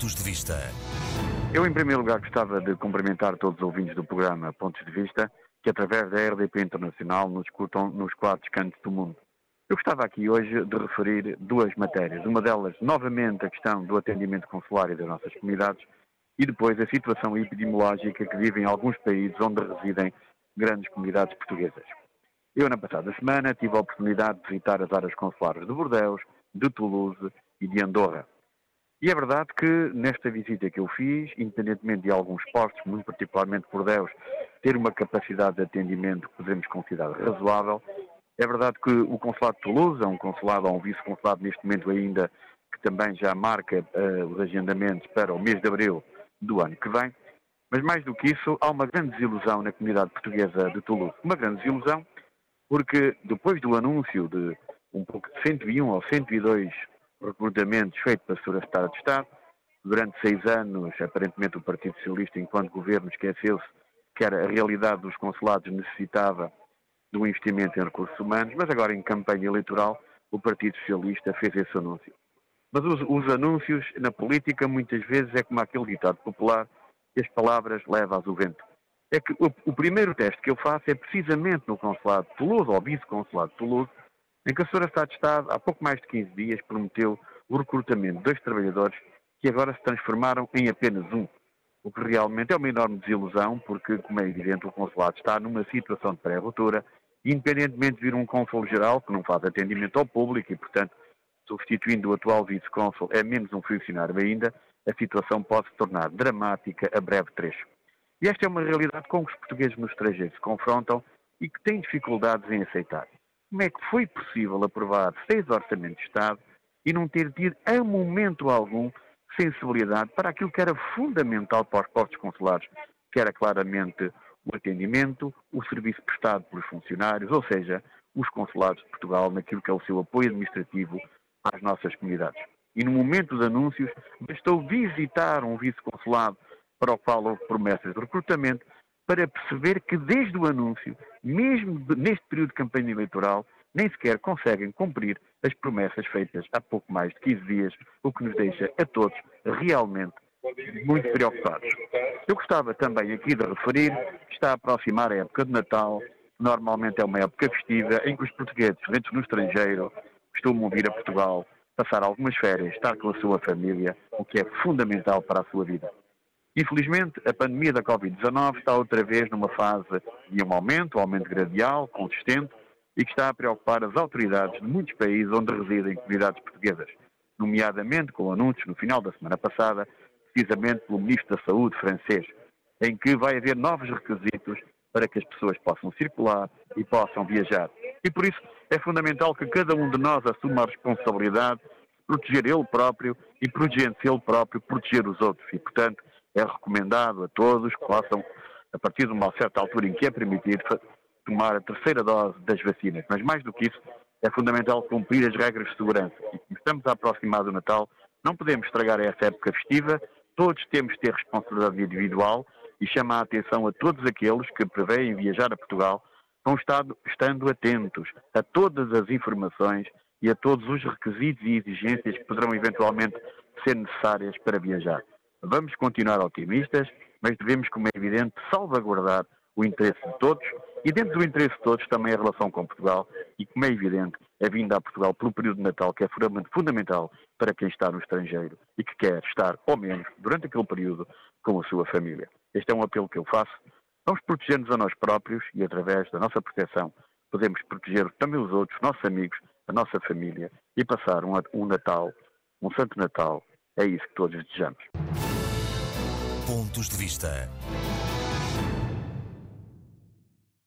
Pontos de Vista. Eu, em primeiro lugar, gostava de cumprimentar todos os ouvintes do programa Pontos de Vista, que através da RDP Internacional nos escutam nos quatro cantos do mundo. Eu gostava aqui hoje de referir duas matérias. Uma delas, novamente, a questão do atendimento consular das nossas comunidades e depois a situação epidemiológica que vivem alguns países onde residem grandes comunidades portuguesas. Eu, na passada semana, tive a oportunidade de visitar as áreas consulares de Bordeaux, de Toulouse e de Andorra. E é verdade que nesta visita que eu fiz, independentemente de alguns postos, muito particularmente Bordeaux, ter uma capacidade de atendimento que podemos considerar razoável, é verdade que o Consulado de Toulouse, é um consulado ou um vice-consulado neste momento ainda, que também já marca uh, os agendamentos para o mês de abril do ano que vem, mas mais do que isso, há uma grande desilusão na comunidade portuguesa de Toulouse. Uma grande desilusão porque depois do anúncio de um pouco de 101 ou 102 recrutamentos feitos para a Segurança de Estado, durante seis anos, aparentemente o Partido Socialista, enquanto governo, esqueceu-se que era a realidade dos consulados necessitava de um investimento em recursos humanos, mas agora em campanha eleitoral o Partido Socialista fez esse anúncio. Mas os, os anúncios na política muitas vezes é como aquele ditado popular as palavras levam ao vento. É que o, o, primeiro teste que eu faço é precisamente no consulado de Toulouse, ou vice-consulado de Toulouse, em que a Sra. Estado de Estado, há pouco mais de 15 dias, prometeu o recrutamento de dois trabalhadores que agora se transformaram em apenas um. O que realmente é uma enorme desilusão, porque, como é evidente, o consulado está numa situação de pré-ruptura, independentemente de vir um cônsul-geral que não faz atendimento ao público e, portanto, substituindo o atual vice-cônsul é menos um funcionário ainda, a situação pode se tornar dramática a breve trecho. E esta é uma realidade com que os portugueses no estrangeiro se confrontam e que têm dificuldades em aceitar. Como é que foi possível aprovar seis orçamentos de Estado e não ter tido, a momento algum, sensibilidade para aquilo que era fundamental para os postos consulares, que era claramente o atendimento, o serviço prestado pelos funcionários, ou seja, os consulados de Portugal naquilo que é o seu apoio administrativo às nossas comunidades. E no momento dos anúncios, bastou visitar um vice-consulado para o qual houve promessas de recrutamento, para perceber que desde o anúncio, mesmo neste período de campanha eleitoral, nem sequer conseguem cumprir as promessas feitas há pouco mais de 15 dias, o que nos deixa a todos realmente muito preocupados. Eu gostava também aqui de referir que está a aproximar a época de Natal, normalmente é uma época festiva, em que os portugueses residentes no estrangeiro costumam vir a Portugal, passar algumas férias, estar com a sua família, o que é fundamental para a sua vida. Infelizmente, a pandemia da Covid-19 está outra vez numa fase de um aumento, um aumento gradual, consistente, e que está a preocupar as autoridades de muitos países onde residem comunidades portuguesas, nomeadamente com anúncios no final da semana passada, precisamente pelo Ministro da Saúde francês, em que vai haver novos requisitos para que as pessoas possam circular e possam viajar. E por isso é fundamental que cada um de nós assuma a responsabilidade de proteger ele próprio e, protegendo-se ele próprio, proteger os outros. E, portanto, é recomendado a todos que possam, a partir de uma certa altura em que é permitido, tomar a terceira dose das vacinas. Mas mais do que isso, é fundamental cumprir as regras de segurança. E como estamos a aproximar do Natal, não podemos estragar essa época festiva, todos temos de ter responsabilidade individual e chamar a atenção a todos aqueles que preveem viajar a Portugal, vão estado, estando atentos a todas as informações e a todos os requisitos e exigências que poderão eventualmente ser necessárias para viajar. Vamos continuar otimistas, mas devemos, como é evidente, salvaguardar o interesse de todos e dentro do interesse de todos também a relação com Portugal e, como é evidente, a vinda a Portugal pelo período de Natal, que é fundamental para quem está no estrangeiro e que quer estar, ao menos, durante aquele período, com a sua família. Este é um apelo que eu faço. Vamos proteger-nos a nós próprios e, através da nossa proteção, podemos proteger também os outros, nossos amigos, a nossa família e passar um, um Natal, um Santo Natal. É isso que todos desejamos. Pontos de Vista.